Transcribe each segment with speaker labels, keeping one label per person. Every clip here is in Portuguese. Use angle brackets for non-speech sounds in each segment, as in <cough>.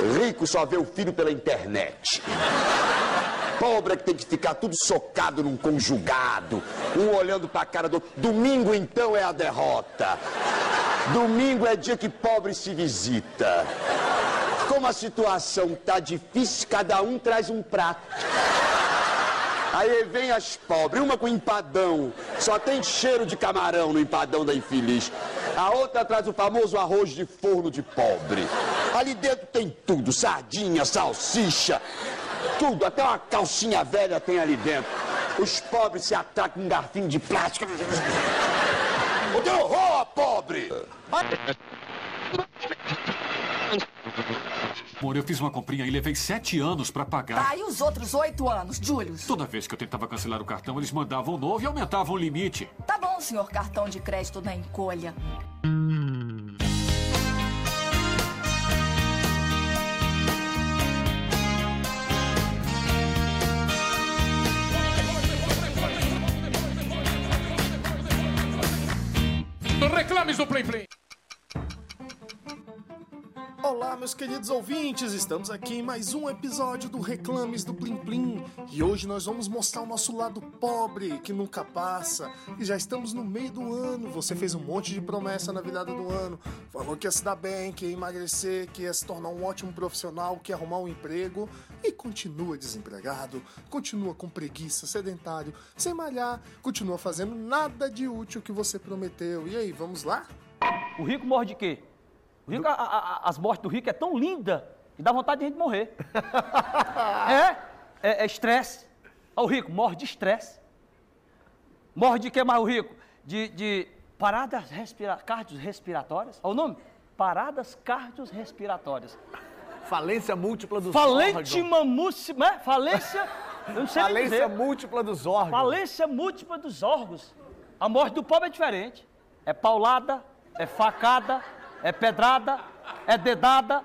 Speaker 1: Rico só vê o filho pela internet. Pobre é que tem que ficar tudo socado num conjugado, um olhando pra cara do outro. Domingo, então, é a derrota. Domingo é dia que pobre se visita. Como a situação tá difícil, cada um traz um prato. Aí vem as pobres, uma com empadão, só tem cheiro de camarão no empadão da infeliz. A outra traz o famoso arroz de forno de pobre. Ali dentro tem tudo, sardinha, salsicha, tudo, até uma calcinha velha tem ali dentro. Os pobres se atracam com um garfinho de plástico. O que horror, pobre! <laughs>
Speaker 2: Amor, eu fiz uma comprinha e levei sete anos pra pagar.
Speaker 3: Tá, e os outros oito anos, Julius?
Speaker 2: Toda vez que eu tentava cancelar o cartão, eles mandavam novo e aumentavam o limite.
Speaker 3: Tá bom, senhor cartão de crédito da encolha.
Speaker 4: Reclames do Plim Plim.
Speaker 5: Olá, meus queridos ouvintes, estamos aqui em mais um episódio do Reclames do Plim Plim e hoje nós vamos mostrar o nosso lado pobre que nunca passa. E já estamos no meio do ano, você fez um monte de promessa na virada do ano, falou que ia se dar bem, que ia emagrecer, que ia se tornar um ótimo profissional, que ia arrumar um emprego e continua desempregado, continua com preguiça, sedentário, sem malhar, continua fazendo nada de útil que você prometeu. E aí, vamos lá?
Speaker 6: O rico morre de quê? Rico, a- a- a- as mortes do rico é tão linda que dá vontade de a gente morrer. <laughs> é, é é estresse. Ó, o rico morre de estresse. Morre de que mais o rico? De, de paradas respira cardiorrespiratórias. Olha o nome? Paradas cardiorrespiratórias.
Speaker 7: Falência múltipla dos
Speaker 6: Falente
Speaker 7: órgãos.
Speaker 6: é? Falência, eu não sei
Speaker 7: Falência múltipla dos órgãos.
Speaker 6: Falência múltipla dos órgãos. A morte do pobre é diferente. É paulada, é facada, é pedrada, é dedada.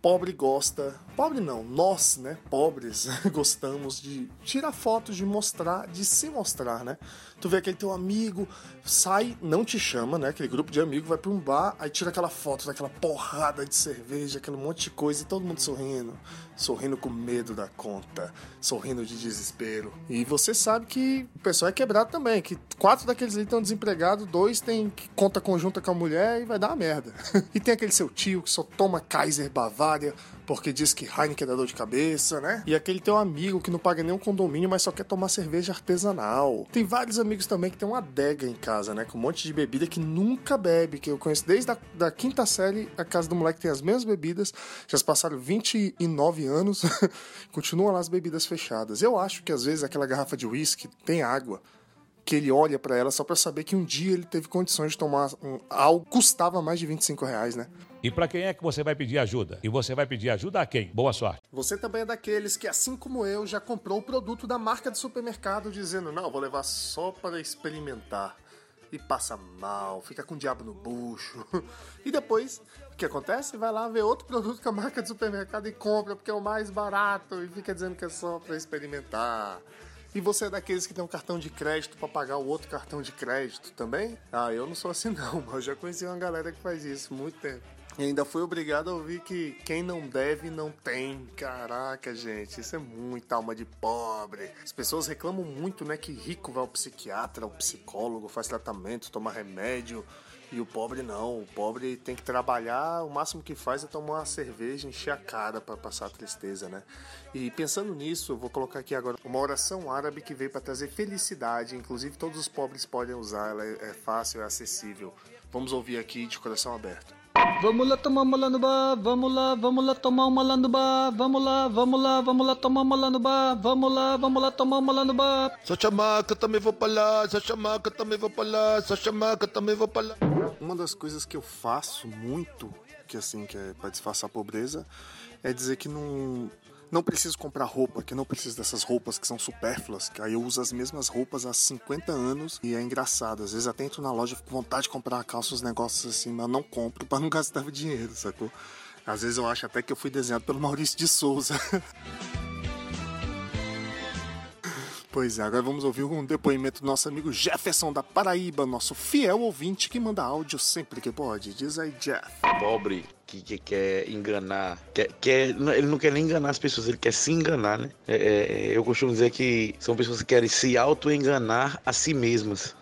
Speaker 5: pobre gosta. Pobre não, nós, né, pobres, <laughs> gostamos de tirar fotos, de mostrar, de se mostrar, né? Tu vê aquele teu amigo, sai, não te chama, né? Aquele grupo de amigos vai pra um bar, aí tira aquela foto daquela porrada de cerveja, aquele monte de coisa e todo mundo sorrindo. Sorrindo com medo da conta, sorrindo de desespero. E você sabe que o pessoal é quebrado também, que quatro daqueles ali estão desempregados, dois que conta conjunta com a mulher e vai dar uma merda. <laughs> e tem aquele seu tio que só toma Kaiser Bavária porque diz que Heineken dá dor de cabeça, né? E aquele teu amigo que não paga nenhum condomínio, mas só quer tomar cerveja artesanal. Tem vários amigos também que tem uma adega em casa, né? Com um monte de bebida que nunca bebe, que eu conheço desde a da quinta série, a casa do moleque tem as mesmas bebidas, já se passaram 29 anos, <laughs> continua lá as bebidas fechadas. Eu acho que às vezes aquela garrafa de uísque tem água, que ele olha pra ela só pra saber que um dia ele teve condições de tomar um, algo que custava mais de 25 reais, né?
Speaker 8: E para quem é que você vai pedir ajuda? E você vai pedir ajuda a quem? Boa sorte.
Speaker 5: Você também é daqueles que, assim como eu, já comprou o produto da marca do supermercado dizendo: não, vou levar só para experimentar. E passa mal, fica com o diabo no bucho. <laughs> E depois, o que acontece? Vai lá ver outro produto com a marca do supermercado e compra porque é o mais barato e fica dizendo que é só para experimentar. E você é daqueles que tem um cartão de crédito para pagar o outro cartão de crédito também? Ah, eu não sou assim <laughs> não, mas eu já conheci uma galera que faz isso muito tempo. E ainda fui obrigado a ouvir que quem não deve não tem. Caraca, gente, isso é muita alma de pobre. As pessoas reclamam muito, né, que rico vai ao psiquiatra, ao psicólogo, faz tratamento, toma remédio. E o pobre não, o pobre tem que trabalhar, o máximo que faz é tomar uma cerveja, encher a cara para passar a tristeza, né? E pensando nisso, eu vou colocar aqui agora uma oração árabe que veio para trazer felicidade, inclusive todos os pobres podem usar, ela é fácil, é acessível. Vamos ouvir aqui de coração aberto.
Speaker 6: Vamos lá tomar bar, vamos lá, vamos lá tomar bar, vamos lá, vamos lá, vamos lá tomar bar, vamos lá, vamos lá tomar bar.
Speaker 9: Só chamar que eu também vou pra lá, só chamar que eu também vou pra lá, só chamar que eu também vou pra lá.
Speaker 5: Uma das coisas que eu faço muito, que assim, que é para disfarçar a pobreza, é dizer que não não preciso comprar roupa, que eu não preciso dessas roupas que são supérfluas, que aí eu uso as mesmas roupas há 50 anos e é engraçado. Às vezes até entro na loja, fico com vontade de comprar uma calça, negócios assim, mas não compro para não gastar dinheiro, sacou? Às vezes eu acho até que eu fui desenhado pelo Maurício de Souza. <laughs> Pois é, agora vamos ouvir um depoimento do nosso amigo Jefferson da Paraíba, nosso fiel ouvinte que manda áudio sempre que pode. Diz aí, Jeff.
Speaker 1: Pobre
Speaker 10: que, que quer enganar, quer, quer, ele não quer nem enganar as pessoas, ele quer se enganar, né? É, é, eu costumo dizer que são pessoas que querem se auto-enganar a si mesmas.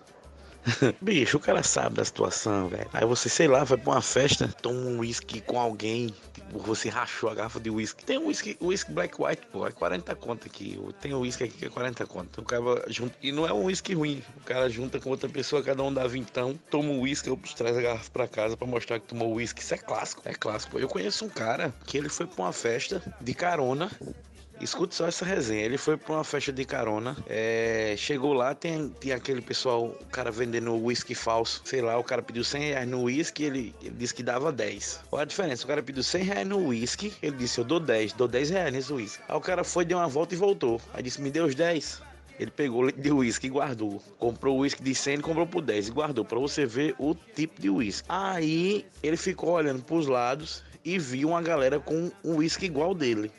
Speaker 10: <laughs> Bicho, o cara sabe da situação, velho. Aí você, sei lá, vai pra uma festa, toma um uísque com alguém, tipo, você rachou a garrafa de uísque. Tem um uísque, black white, pô, é 40 conto aqui. Tem um uísque aqui que é 40 conto. O cara junta, e não é um uísque ruim. O cara junta com outra pessoa, cada um dá vintão, toma um uísque, traz a garrafa pra casa pra mostrar que tomou uísque. Isso é clássico, é clássico. Eu conheço um cara que ele foi pra uma festa de carona Escute só essa resenha. Ele foi pra uma festa de carona. É, chegou lá, tem, tem aquele pessoal, o cara vendendo uísque falso. Sei lá, o cara pediu 100 reais no uísque ele, ele disse que dava 10. Qual a diferença? O cara pediu 100 reais no uísque, ele disse: Eu dou 10, dou 10 reais nesse uísque. Aí o cara foi, deu uma volta e voltou. Aí disse: Me deu os 10. Ele pegou de uísque e guardou. Comprou uísque de 100 e comprou por 10 e guardou. para você ver o tipo de uísque. Aí ele ficou olhando pros lados e viu uma galera com um uísque igual dele.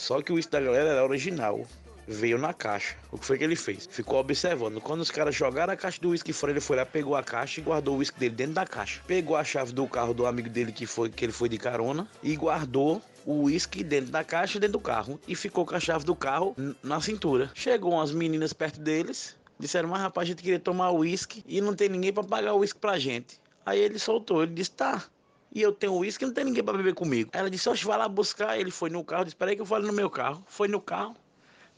Speaker 10: Só que o uísque da galera era original. Veio na caixa. O que foi que ele fez? Ficou observando. Quando os caras jogaram a caixa do uísque fora, ele foi lá, pegou a caixa e guardou o uísque dele dentro da caixa. Pegou a chave do carro do amigo dele que foi que ele foi de carona e guardou o uísque dentro da caixa dentro do carro e ficou com a chave do carro na cintura. Chegou umas meninas perto deles, disseram: "Mas rapaz, a gente queria tomar uísque e não tem ninguém para pagar o uísque pra gente". Aí ele soltou, ele disse: "Tá, e eu tenho uísque, não tem ninguém para beber comigo. Ela disse, oxe, vai lá buscar. Ele foi no carro, disse, peraí que eu falo no meu carro. Foi no carro,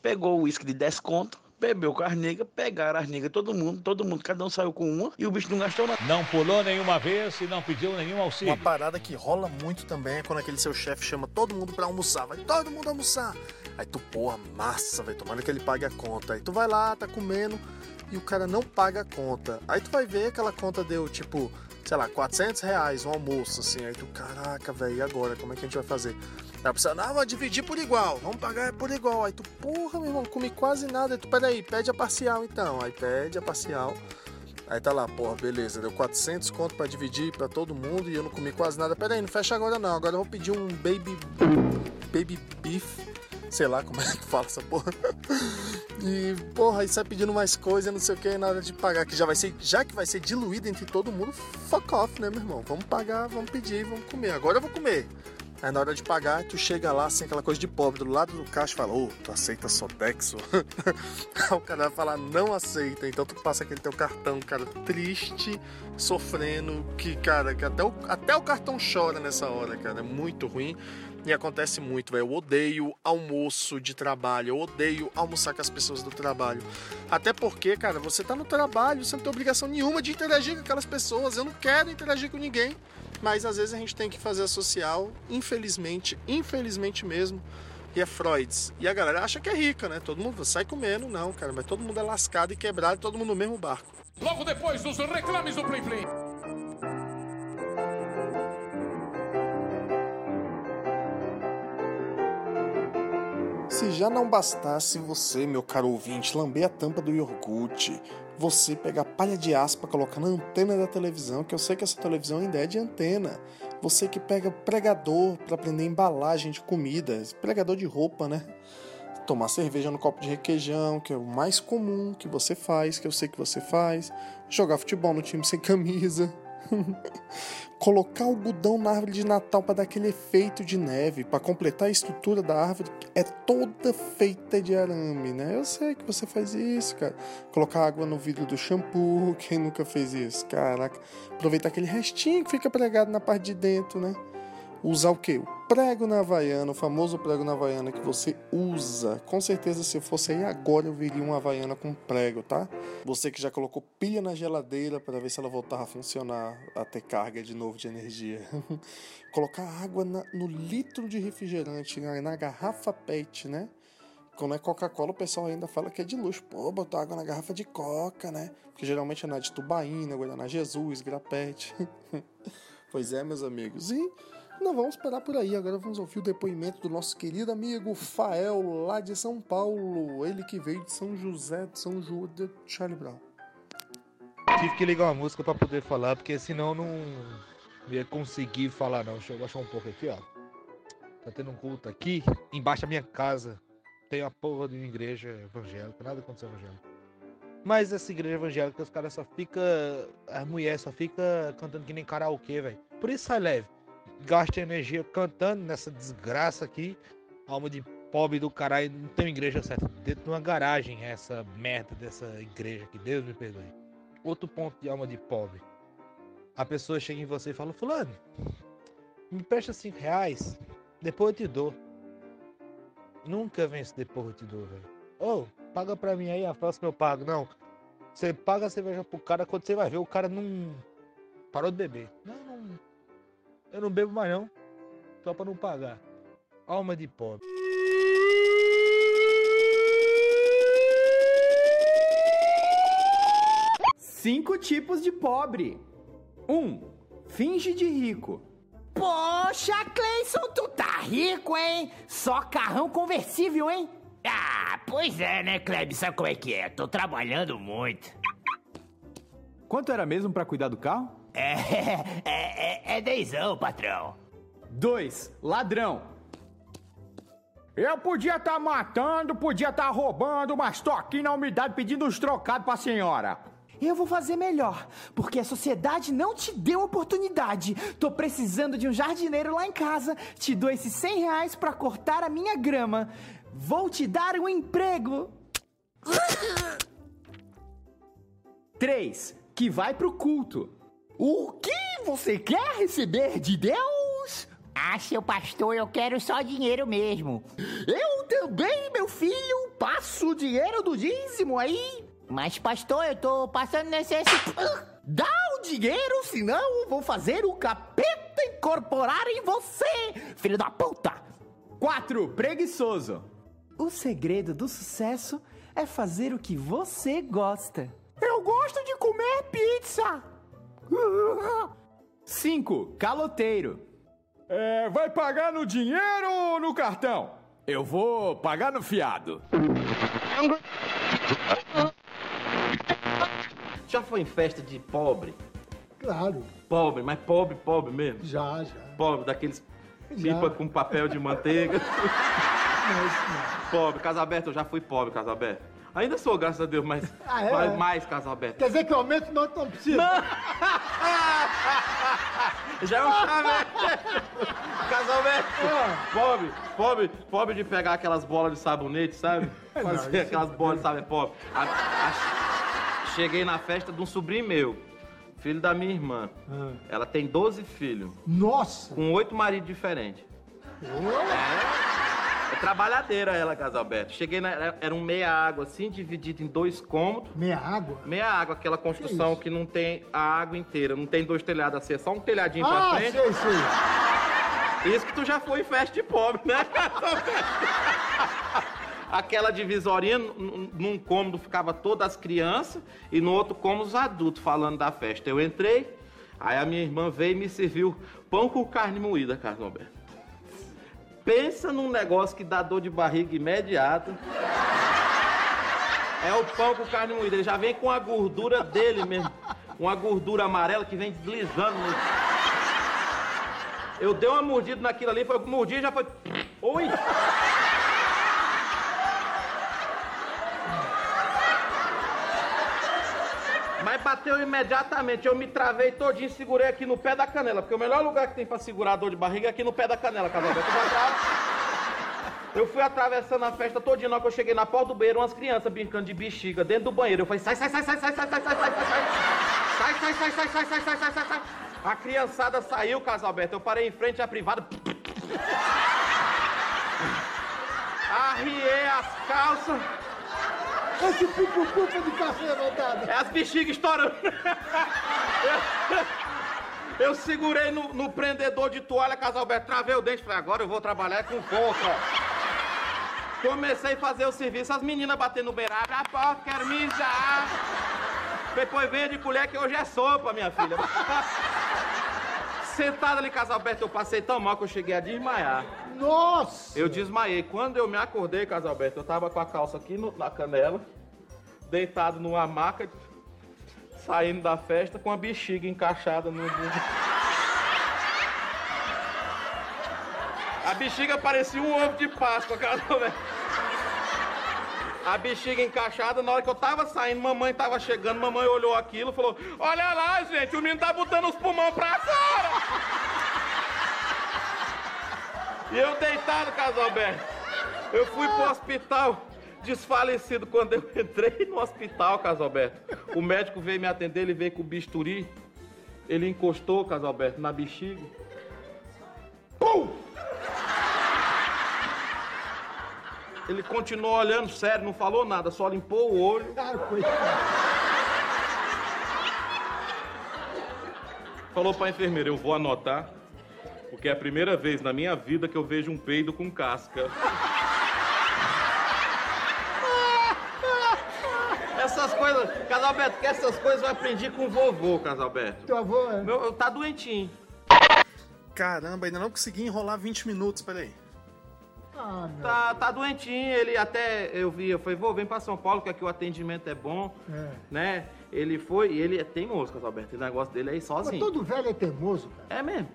Speaker 10: pegou o uísque de 10 conto, bebeu com as negras, pegaram as negras, todo mundo, todo mundo, cada um saiu com uma e o bicho não gastou nada.
Speaker 8: Não pulou nenhuma vez e não pediu nenhum auxílio.
Speaker 5: Uma parada que rola muito também é quando aquele seu chefe chama todo mundo pra almoçar. Vai todo mundo almoçar. Aí tu, porra, massa, velho, tomando que ele pague a conta. Aí tu vai lá, tá comendo e o cara não paga a conta. Aí tu vai ver aquela conta deu, tipo, sei lá, 400 reais um almoço, assim. Aí tu, caraca, velho, e agora? Como é que a gente vai fazer? Aí a pessoa, não, dividir por igual, vamos pagar por igual. Aí tu, porra, meu irmão, comi quase nada. Aí tu, peraí, pede a parcial então. Aí pede a parcial. Aí tá lá, porra, beleza, deu 400 conto pra dividir pra todo mundo e eu não comi quase nada. Pera aí, não fecha agora não, agora eu vou pedir um baby, baby beef sei lá como é que fala essa porra. E, porra, aí sai pedindo mais coisa, não sei o que, na hora de pagar, que já vai ser, já que vai ser diluído entre todo mundo, fuck off, né, meu irmão? Vamos pagar, vamos pedir, vamos comer. Agora eu vou comer. Aí na hora de pagar, tu chega lá, assim, aquela coisa de pobre, do lado do caixa e fala, ô, oh, tu aceita Sodexo? <laughs> O cara vai falar, não aceita. Então tu passa aquele teu cartão, cara, triste, sofrendo, que, cara, que até o, até o cartão chora nessa hora, cara. É muito ruim. E acontece muito, velho. Eu odeio almoço de trabalho. Eu odeio almoçar com as pessoas do trabalho. Até porque, cara, você tá no trabalho, você não tem obrigação nenhuma de interagir com aquelas pessoas. Eu não quero interagir com ninguém. Mas às vezes a gente tem que fazer a social, infelizmente, infelizmente mesmo. E é Freud's. E a galera acha que é rica, né? Todo mundo sai comendo, não, cara. Mas todo mundo é lascado e quebrado, todo mundo no mesmo barco.
Speaker 4: Logo depois dos reclames do Play.
Speaker 5: Já não bastasse você, meu caro ouvinte, lamber a tampa do iogurte, você pegar palha de aspa, colocar na antena da televisão, que eu sei que essa televisão ainda é de antena. Você que pega pregador para prender embalagem de comida, pregador de roupa, né? Tomar cerveja no copo de requeijão, que é o mais comum que você faz, que eu sei que você faz. Jogar futebol no time sem camisa. <laughs> colocar algodão na árvore de Natal para dar aquele efeito de neve, para completar a estrutura da árvore é toda feita de arame, né? Eu sei que você faz isso, cara. Colocar água no vidro do shampoo, <laughs> quem nunca fez isso? Caraca, aproveitar aquele restinho que fica pregado na parte de dentro, né? Usar o que? O prego na Havaiana, o famoso prego na Havaiana que você usa. Com certeza, se eu fosse aí agora, eu viria uma Havaiana com prego, tá? Você que já colocou pilha na geladeira para ver se ela voltava a funcionar, a ter carga de novo de energia. <laughs> Colocar água na, no litro de refrigerante, na, na garrafa PET, né? Quando é Coca-Cola, o pessoal ainda fala que é de luxo. Pô, botou água na garrafa de Coca, né? Porque geralmente é na de Tubaína, Guaraná Jesus, Grapete. <laughs> pois é, meus amigos. E não vamos parar por aí, agora vamos ouvir o depoimento do nosso querido amigo Fael, lá de São Paulo. Ele que veio de São José de São João de Charlie Brown.
Speaker 11: Tive que ligar uma música para poder falar, porque senão não ia conseguir falar não. Deixa eu baixar um pouco aqui, ó. Tá tendo um culto aqui, embaixo da minha casa. Tem a porra de uma igreja evangélica, nada aconteceu evangélico. Mas essa igreja evangélica, os caras só fica. A mulher só fica cantando que nem karaokê, velho. Por isso sai leve. Gasta energia cantando nessa desgraça aqui. Alma de pobre do caralho, não tem igreja certa. Dentro de uma garagem, essa merda dessa igreja que Deus me perdoe. Outro ponto de alma de pobre. A pessoa chega em você e fala, fulano, me presta cinco reais, depois eu te dou. Nunca esse depois eu te dou, velho. Ô, paga pra mim aí, a próxima eu pago. Não. Você paga a cerveja pro cara quando você vai ver, o cara não parou de beber. Não, não. Eu não bebo mais não. Só pra não pagar. Alma de pobre.
Speaker 12: Cinco tipos de pobre. 1. Um, finge de rico.
Speaker 13: Poxa, Cleison, tu tá rico, hein? Só carrão conversível, hein?
Speaker 14: Ah, pois é, né, Kleb? Sabe como é que é? Tô trabalhando muito.
Speaker 12: Quanto era mesmo pra cuidar do carro?
Speaker 14: É, é, é, é dezão, patrão.
Speaker 12: 2. Ladrão.
Speaker 15: Eu podia estar tá matando, podia estar tá roubando, mas tô aqui na umidade pedindo uns trocados pra senhora.
Speaker 13: Eu vou fazer melhor, porque a sociedade não te deu oportunidade. Tô precisando de um jardineiro lá em casa. Te dou esses 100 reais pra cortar a minha grama. Vou te dar um emprego.
Speaker 12: 3. Que vai pro culto.
Speaker 13: O que você quer receber de Deus?
Speaker 14: Ah, seu pastor, eu quero só dinheiro mesmo.
Speaker 13: Eu também, meu filho, passo o dinheiro do dízimo aí.
Speaker 14: Mas, pastor, eu tô passando necessidade.
Speaker 13: Dá o dinheiro, senão eu vou fazer o capeta incorporar em você, filho da puta.
Speaker 12: 4. Preguiçoso.
Speaker 13: O segredo do sucesso é fazer o que você gosta.
Speaker 15: Eu gosto de comer pizza.
Speaker 12: 5. Caloteiro.
Speaker 15: É, vai pagar no dinheiro ou no cartão?
Speaker 12: Eu vou pagar no fiado.
Speaker 16: Já foi em festa de pobre?
Speaker 17: Claro.
Speaker 16: Pobre, mas pobre, pobre mesmo?
Speaker 17: Já, já.
Speaker 16: Pobre, daqueles
Speaker 17: Já.
Speaker 16: pipa com papel de manteiga. <laughs> Pobre, casa aberta, eu já fui pobre, casa aberta. Ainda sou, graças a Deus, mas
Speaker 17: Ah, é?
Speaker 16: mais, mais casa aberta.
Speaker 17: Quer dizer que o aumento não, não precisa? <laughs>
Speaker 16: Já é um chave. Casa aberta. Pobre, pobre, pobre de pegar aquelas bolas de sabonete, sabe?
Speaker 17: É, não,
Speaker 16: Fazer aquelas bolas de sabonete, pobre. A- a- cheguei na festa de um sobrinho meu, filho da minha irmã.
Speaker 17: Ah.
Speaker 16: Ela tem 12 filhos.
Speaker 17: Nossa!
Speaker 16: Com oito maridos diferentes. É. É trabalhadeira ela, Casalberto. Cheguei na. era- um meia água, assim, dividido em dois cômodos.
Speaker 17: Meia água?
Speaker 16: Meia água, aquela construção que, não tem a água inteira, não tem dois telhados assim, é só um telhadinho
Speaker 17: Ah,
Speaker 16: pra frente.
Speaker 17: sei, sei.
Speaker 16: Isso que tu já foi em festa de pobre, né? <laughs> Aquela divisorinha, n- n- num cômodo ficava todas as crianças e no outro cômodo os adultos falando da festa. Eu entrei, aí a minha irmã veio e me serviu pão com carne moída, Carlos Alberto. Pensa num negócio que dá dor de barriga imediata. É o pão com carne moída. Ele já vem com a gordura dele mesmo. Uma gordura amarela que vem deslizando. No... Eu dei uma mordida naquilo ali, foi mordi e já foi. Oi! Bateu imediatamente. Eu me travei todinho, segurei aqui no pé da canela. Porque o melhor lugar que tem pra segurar a dor de barriga é aqui no pé da canela, Casalberto. Eu fui atravessando a festa todinha, na hora que eu cheguei na porta do banheiro, umas crianças brincando de bexiga dentro do banheiro. Eu falei, sai, sai, sai, sai, sai, sai, sai, sai, sai, sai, sai, sai, sai, sai, sai, sai, sai, sai, sai. A criançada saiu, Casalberto. Eu parei em frente à privada. Arriei as calças.
Speaker 17: Esse pipo-pupa de café levantado.
Speaker 16: É as bexigas estourando. Eu, segurei no, no prendedor de toalha, Casalberto, travei o dente, falei, agora eu vou trabalhar com força. Comecei a fazer o serviço, as meninas batendo no beirado, a porta, quero mijar. Depois venha de colher que hoje é sopa, minha filha. Sentado ali, Casalberto, eu passei tão mal que eu cheguei a desmaiar.
Speaker 17: Nossa!
Speaker 16: Eu desmaiei. Quando eu me acordei, Casalberto, eu tava com a calça aqui no- na canela, deitado numa maca, saindo da festa com a bexiga encaixada no. A bexiga parecia um ovo de Páscoa, Casalberto. A bexiga encaixada, na hora que eu tava saindo, mamãe tava chegando, mamãe olhou aquilo e falou: Olha lá, gente, o menino tá botando os pulmão pra fora! E eu deitado, Casalberto. Eu fui pro hospital desfalecido quando eu entrei no hospital, Casalberto. O médico veio me atender, ele veio com o bisturi. Ele encostou, Casalberto, na bexiga. Pum! Ele continuou olhando sério, não falou nada, só limpou o olho. Falou pra enfermeira, eu vou anotar, porque é a primeira vez na minha vida que eu vejo um peido com casca. Essas coisas, Casalberto, que essas coisas eu aprendi com o vovô, Casalberto.
Speaker 5: Teu avô é?
Speaker 16: Meu, tá doentinho.
Speaker 5: Caramba, ainda não consegui enrolar 20 minutos, peraí.
Speaker 17: Ah,
Speaker 16: Tá, tá doentinho, ele até, eu vi, eu falei, vou, vem pra São Paulo, que aqui o atendimento é bom,
Speaker 17: É.
Speaker 16: né? Ele foi, e ele é teimoso, Casalberto, o negócio dele é ir
Speaker 17: Mas
Speaker 16: sozinho.
Speaker 17: todo velho é teimoso, cara.
Speaker 16: É mesmo.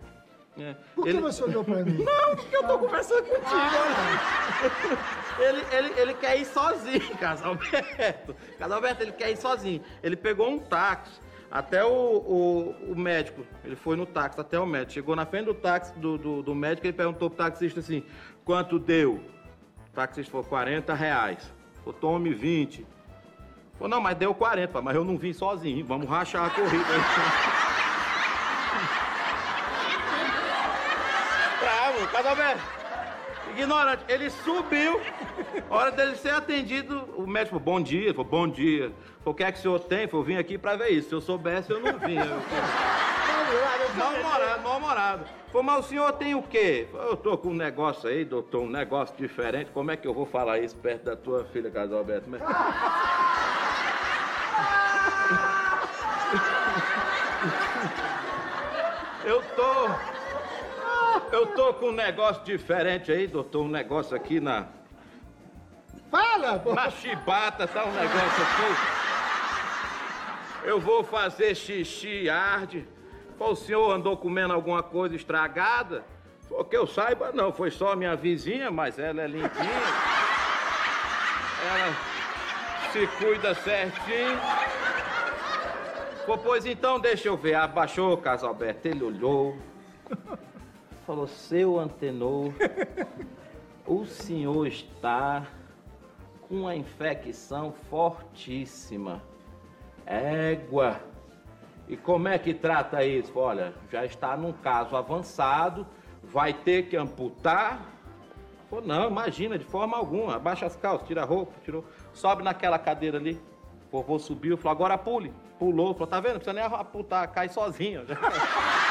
Speaker 16: É.
Speaker 17: Por que
Speaker 16: Ele-
Speaker 17: você olhou pra mim?
Speaker 16: Não, porque eu tô conversando contigo, olha. Ele, ele, ele quer ir sozinho, <laughs> Casalberto. Casalberto, ele quer ir sozinho. Ele pegou um táxi até o, o, o médico. Ele foi no táxi até o médico. Chegou na frente do táxi do, do, do médico, ele perguntou pro taxista assim, quanto deu? O taxista falou, 40 reais. Falou, tome 20. Falou, não, mas deu 40, mas eu não vim sozinho. Vamos rachar a corrida. <laughs> Bravo, Casalberto. Ignorante, ele subiu. Hora dele ser atendido, o médico bom dia. Falou, bom dia. Falou, o que é que o senhor tem? Falou, vim aqui pra ver isso. Se eu soubesse, eu não vinha. Mal-humorado, mal-humorado. Falou, mas o senhor tem o quê? Falou, eu tô com um negócio aí, doutor, um negócio diferente. Como é que eu vou falar isso perto da tua filha, Casalberto? Mas... Eu tô. Eu tô com um negócio diferente aí, doutor. Um negócio aqui na.
Speaker 17: Fala, pô.
Speaker 16: Na chibata, tá um negócio aqui. Eu vou fazer xixi arde. Pô, o senhor andou comendo alguma coisa estragada? Pô, que eu saiba, não. Foi só minha vizinha, mas ela é limpinha. Ela se cuida certinho. Pô, pois então, deixa eu ver. Abaixou o Casalberto, ele olhou. Falou, seu antenor, <laughs> o senhor está com uma infecção fortíssima. Égua. E como é que trata isso? Olha, já está num caso avançado, vai ter que amputar. Pô, não, imagina, de forma alguma. Abaixa as calças, tira a roupa, tirou. Sobe naquela cadeira ali. O vovô subiu, falou, agora pule. Pulou, falou, tá vendo? Não precisa nem amputar, cai sozinho. <laughs>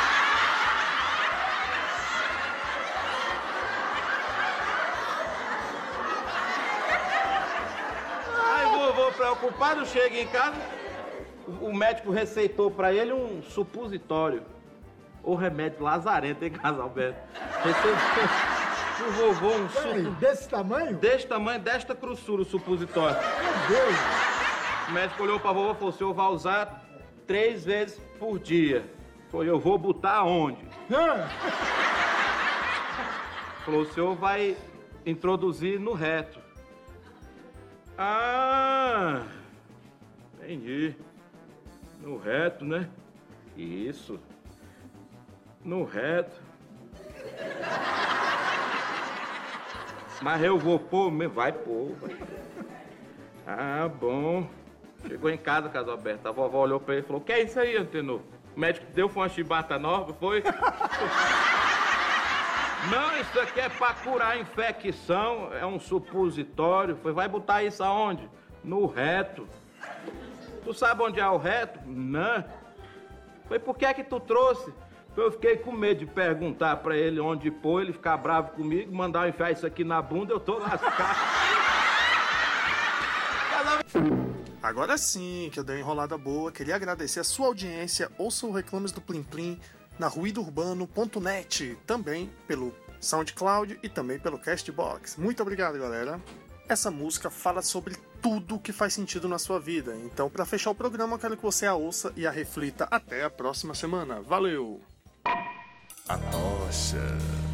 Speaker 16: o chega em casa, o médico receitou pra ele um supositório. O remédio lazarento, hein, Casalberto? Receitou <laughs> pro vovô um
Speaker 17: Peraí,
Speaker 16: supo...
Speaker 17: desse tamanho?
Speaker 16: Deste tamanho, desta grossura o supositório.
Speaker 17: Meu Deus.
Speaker 16: O médico olhou pra vovô e falou, o senhor vai usar três vezes por dia. Falou, eu vou botar onde? Falou, o senhor vai introduzir no reto. Ah, entendi. No reto, né? Isso. No reto. Mas eu vou pôr, mesmo. vai pôr, vai. Ah, bom. Chegou em casa, Casalberto. A vovó olhou pra ele e falou: Que é isso aí, Antenor? O médico deu foi uma chibata nova, foi? <laughs> Não, isso aqui é pra curar infecção, é um supositório. Foi, vai botar isso aonde? No reto. Tu sabe onde é o reto? Não. Foi por que é que tu trouxe? Eu fiquei com medo de perguntar pra ele onde pôr, ele ficar bravo comigo, mandar eu enfiar isso aqui na bunda, eu tô lascado.
Speaker 5: Agora sim, que eu dei uma enrolada boa, queria agradecer a sua audiência, ouça o Reclames do Plim Plim na ruidourbano.net, também pelo SoundCloud e também pelo Castbox. Muito obrigado, galera. Essa música fala sobre tudo que faz sentido na sua vida. Então, para fechar o programa, eu quero que você a ouça e a reflita até a próxima semana. Valeu!
Speaker 18: A tocha.